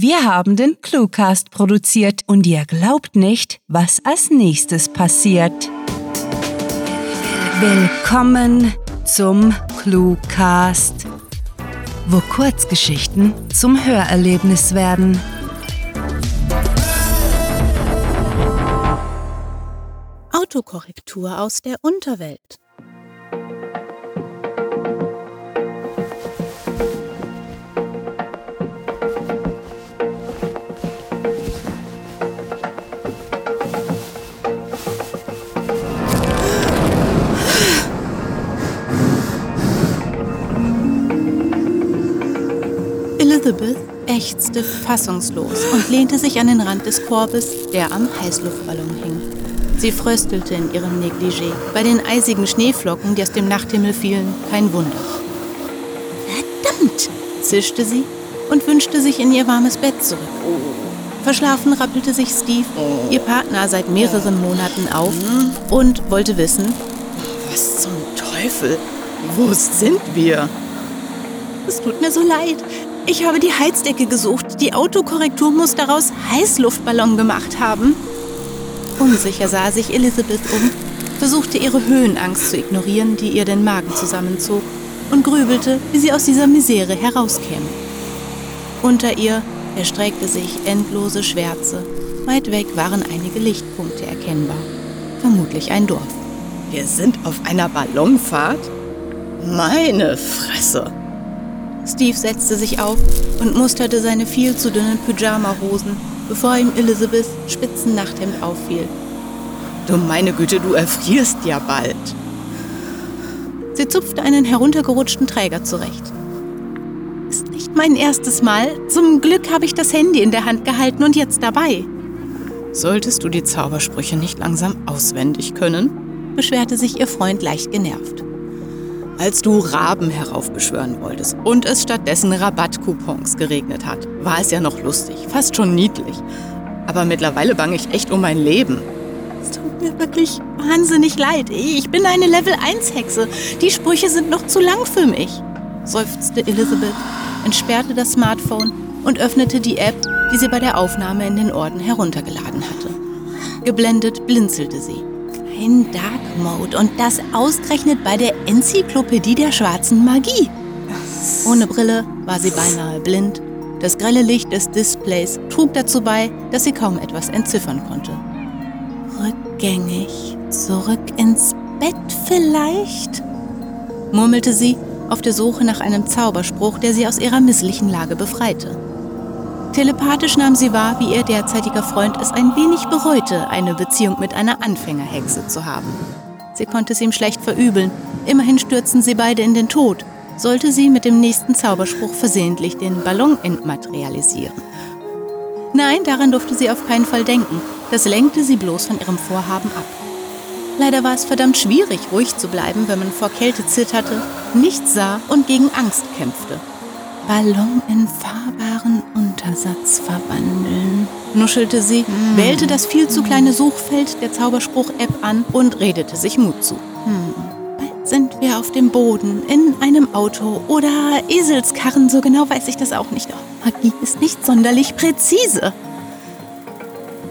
Wir haben den Cluecast produziert und ihr glaubt nicht, was als nächstes passiert. Willkommen zum Cluecast, wo Kurzgeschichten zum Hörerlebnis werden. Autokorrektur aus der Unterwelt. Elizabeth ächzte fassungslos und lehnte sich an den Rand des Korbes, der am Heißluftballon hing. Sie fröstelte in ihrem Negligé. Bei den eisigen Schneeflocken, die aus dem Nachthimmel fielen, kein Wunder. Verdammt, zischte sie und wünschte sich in ihr warmes Bett zurück. Verschlafen rappelte sich Steve, ihr Partner, seit mehreren Monaten auf und wollte wissen, Was zum Teufel? Wo sind wir? es tut mir so leid. Ich habe die Heizdecke gesucht. Die Autokorrektur muss daraus Heißluftballon gemacht haben. Unsicher sah sich Elizabeth um, versuchte ihre Höhenangst zu ignorieren, die ihr den Magen zusammenzog, und grübelte, wie sie aus dieser Misere herauskäme. Unter ihr erstreckte sich endlose Schwärze. Weit weg waren einige Lichtpunkte erkennbar. Vermutlich ein Dorf. Wir sind auf einer Ballonfahrt? Meine Fresse! Steve setzte sich auf und musterte seine viel zu dünnen Pyjama-Hosen, bevor ihm Elizabeths spitzen Nachthemd auffiel. Du meine Güte, du erfrierst ja bald. Sie zupfte einen heruntergerutschten Träger zurecht. Ist nicht mein erstes Mal. Zum Glück habe ich das Handy in der Hand gehalten und jetzt dabei, Solltest du die Zaubersprüche nicht langsam auswendig können? beschwerte sich ihr Freund leicht genervt. Als du Raben heraufbeschwören wolltest und es stattdessen Rabattcoupons geregnet hat, war es ja noch lustig, fast schon niedlich. Aber mittlerweile bange ich echt um mein Leben. Es tut mir wirklich wahnsinnig leid. Ich bin eine Level 1 Hexe. Die Sprüche sind noch zu lang für mich, seufzte Elizabeth, entsperrte das Smartphone und öffnete die App, die sie bei der Aufnahme in den Orden heruntergeladen hatte. Geblendet blinzelte sie. Ein Dark Mode und das ausgerechnet bei der Enzyklopädie der schwarzen Magie. Ohne Brille war sie beinahe blind. Das grelle Licht des Displays trug dazu bei, dass sie kaum etwas entziffern konnte. Rückgängig, zurück ins Bett vielleicht? murmelte sie, auf der Suche nach einem Zauberspruch, der sie aus ihrer misslichen Lage befreite. Telepathisch nahm sie wahr, wie ihr derzeitiger Freund es ein wenig bereute, eine Beziehung mit einer Anfängerhexe zu haben. Sie konnte es ihm schlecht verübeln. Immerhin stürzten sie beide in den Tod, sollte sie mit dem nächsten Zauberspruch versehentlich den Ballon entmaterialisieren. Nein, daran durfte sie auf keinen Fall denken. Das lenkte sie bloß von ihrem Vorhaben ab. Leider war es verdammt schwierig, ruhig zu bleiben, wenn man vor Kälte zitterte, nichts sah und gegen Angst kämpfte. Ballon in fahrbaren Untersatz verwandeln, nuschelte sie, wählte das viel zu kleine Suchfeld der Zauberspruch-App an und redete sich Mut zu. Hm. Bald sind wir auf dem Boden, in einem Auto oder Eselskarren, so genau weiß ich das auch nicht. Oh, Magie ist nicht sonderlich präzise.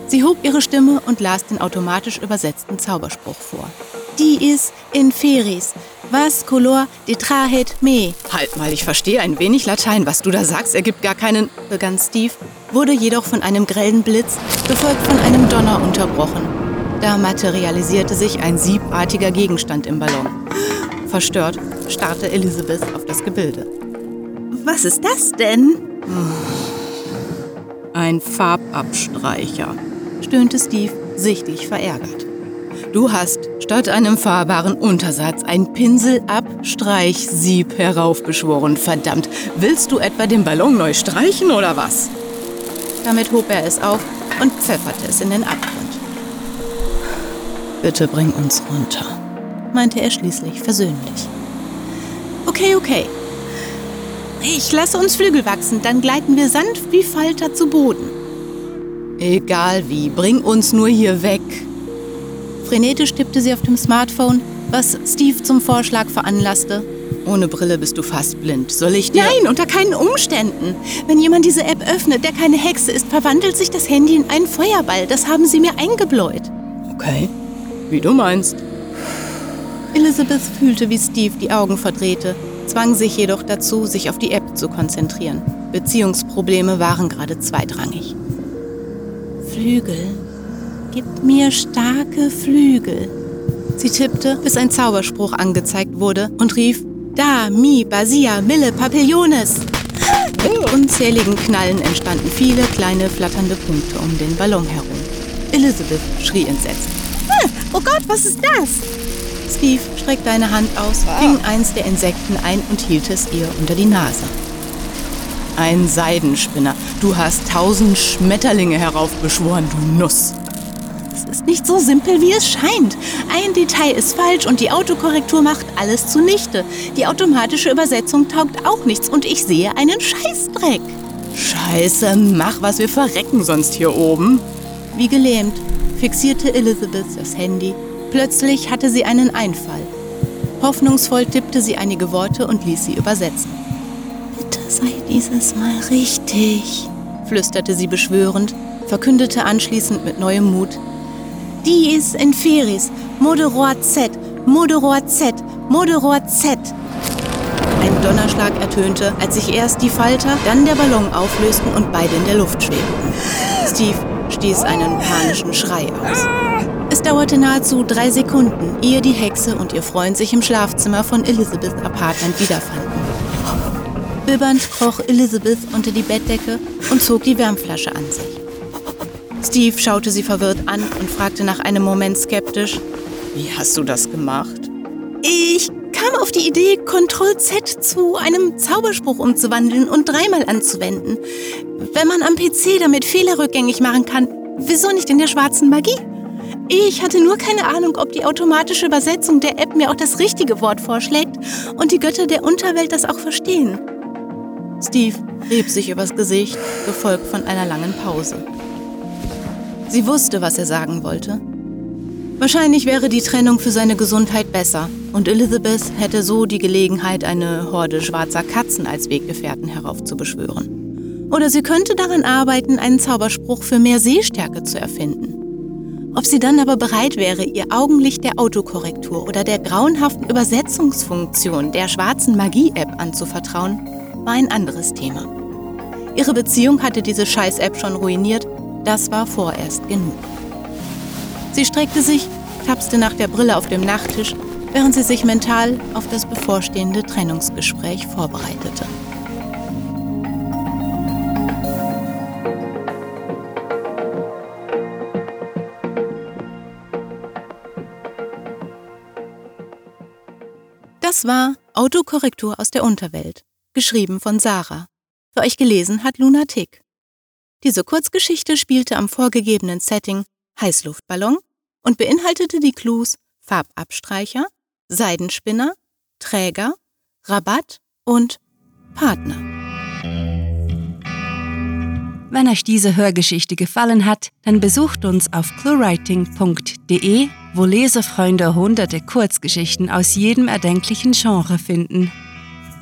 Sie hob ihre Stimme und las den automatisch übersetzten Zauberspruch vor. Dies inferis, vas color detrahet me, Halt mal, ich verstehe ein wenig Latein. Was du da sagst, ergibt gar keinen. begann Steve, wurde jedoch von einem grellen Blitz, gefolgt von einem Donner unterbrochen. Da materialisierte sich ein siebartiger Gegenstand im Ballon. Verstört starrte Elizabeth auf das Gebilde. Was ist das denn? Ein Farbabstreicher. Stöhnte Steve, sichtlich verärgert. Du hast statt einem fahrbaren Untersatz ein Pinselabstreichsieb heraufbeschworen. Verdammt, willst du etwa den Ballon neu streichen oder was? Damit hob er es auf und pfefferte es in den Abgrund, Bitte bring uns runter. meinte er schließlich versöhnlich. Okay, okay. Ich lasse uns Flügel wachsen, dann gleiten wir sanft wie Falter zu Boden. Egal wie, bring uns nur hier weg. Frenetisch tippte sie auf dem Smartphone, was Steve zum Vorschlag veranlasste, Ohne Brille bist du fast blind. Soll ich dir... Nein, unter keinen Umständen. Wenn jemand diese App öffnet, der keine Hexe ist, verwandelt sich das Handy in einen Feuerball. Das haben sie mir eingebläut. Okay, wie du meinst. Elizabeth fühlte, wie Steve die Augen verdrehte, zwang sich jedoch dazu, sich auf die App zu konzentrieren. Beziehungsprobleme waren gerade zweitrangig. Flügel. Gib mir starke Flügel. Sie tippte, bis ein Zauberspruch angezeigt wurde und rief Da, Mi, Basia, Mille, Papillones. Mit unzähligen Knallen entstanden viele kleine flatternde Punkte um den Ballon herum. Elizabeth schrie entsetzt. Hm, oh Gott, was ist das? Steve streckte eine Hand aus, fing eins der Insekten ein und hielt es ihr unter die Nase. Ein Seidenspinner. Du hast tausend Schmetterlinge heraufbeschworen, du Nuss. Es ist nicht so simpel, wie es scheint. Ein Detail ist falsch und die Autokorrektur macht alles zunichte. Die automatische Übersetzung taugt auch nichts und ich sehe einen Scheißdreck. Scheiße, mach was, wir verrecken sonst hier oben. Wie gelähmt fixierte Elizabeth das Handy. Plötzlich hatte sie einen Einfall. Hoffnungsvoll tippte sie einige Worte und ließ sie übersetzen. Bitte sei dieses Mal richtig, flüsterte sie beschwörend, verkündete anschließend mit neuem Mut. Dies inferis, moderor Z, moderor Z, moderor Z. Ein Donnerschlag ertönte, als sich erst die Falter, dann der Ballon auflösten und beide in der Luft schwebten. Steve stieß einen panischen Schrei aus. Es dauerte nahezu drei Sekunden, ehe die Hexe und ihr Freund sich im Schlafzimmer von Elizabeth Apartment wiederfanden. Bibbernd kroch Elizabeth unter die Bettdecke und zog die Wärmflasche an sich. Steve schaute sie verwirrt an und fragte nach einem Moment skeptisch, Wie hast du das gemacht? Ich kam auf die Idee, Ctrl-Z zu einem Zauberspruch umzuwandeln und dreimal anzuwenden. Wenn man am PC damit Fehler rückgängig machen kann, wieso nicht in der schwarzen Magie? Ich hatte nur keine Ahnung, ob die automatische Übersetzung der App mir auch das richtige Wort vorschlägt und die Götter der Unterwelt das auch verstehen. Steve rieb sich übers Gesicht, gefolgt von einer langen Pause. Sie wusste, was er sagen wollte. Wahrscheinlich wäre die Trennung für seine Gesundheit besser und Elizabeth hätte so die Gelegenheit, eine Horde schwarzer Katzen als Weggefährten heraufzubeschwören. Oder sie könnte daran arbeiten, einen Zauberspruch für mehr Sehstärke zu erfinden. Ob sie dann aber bereit wäre, ihr Augenlicht der Autokorrektur oder der grauenhaften Übersetzungsfunktion der schwarzen Magie-App anzuvertrauen, war ein anderes Thema. Ihre Beziehung hatte diese Scheiß-App schon ruiniert, das war vorerst genug. Sie streckte sich, tapste nach der Brille auf dem Nachttisch, während sie sich mental auf das bevorstehende Trennungsgespräch vorbereitete. Das war Autokorrektur aus der Unterwelt, geschrieben von Sarah. Für euch gelesen hat Luna Tick. Diese Kurzgeschichte spielte am vorgegebenen Setting Heißluftballon und beinhaltete die Clues Farbabstreicher, Seidenspinner, Träger, Rabatt und Partner. Wenn euch diese Hörgeschichte gefallen hat, dann besucht uns auf cluewriting.de, wo Lesefreunde hunderte Kurzgeschichten aus jedem erdenklichen Genre finden.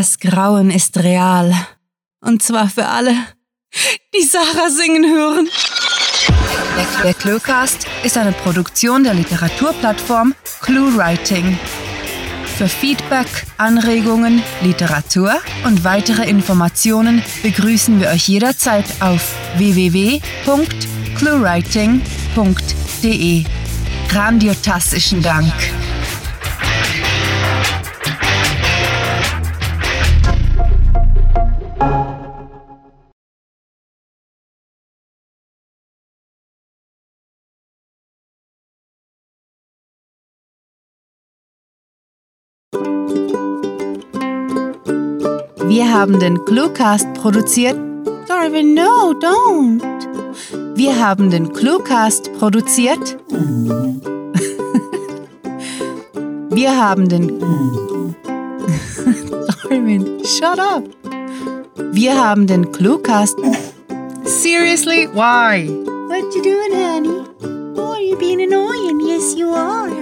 Das Grauen ist real. Und zwar für alle, die Sarah singen hören. Der Cluecast ist eine Produktion der Literaturplattform ClueWriting. Für Feedback, Anregungen, Literatur und weitere Informationen begrüßen wir euch jederzeit auf www.cluewriting.de. Grandiotastischen Dank. Wir haben den Cluecast produziert. Darwin, no, don't. Wir haben den Cluecast produziert. Wir haben den. Darwin, shut up. Wir haben den Cluecast. Seriously, why? What you doing, honey? Oh, you're being annoying. Yes, you are.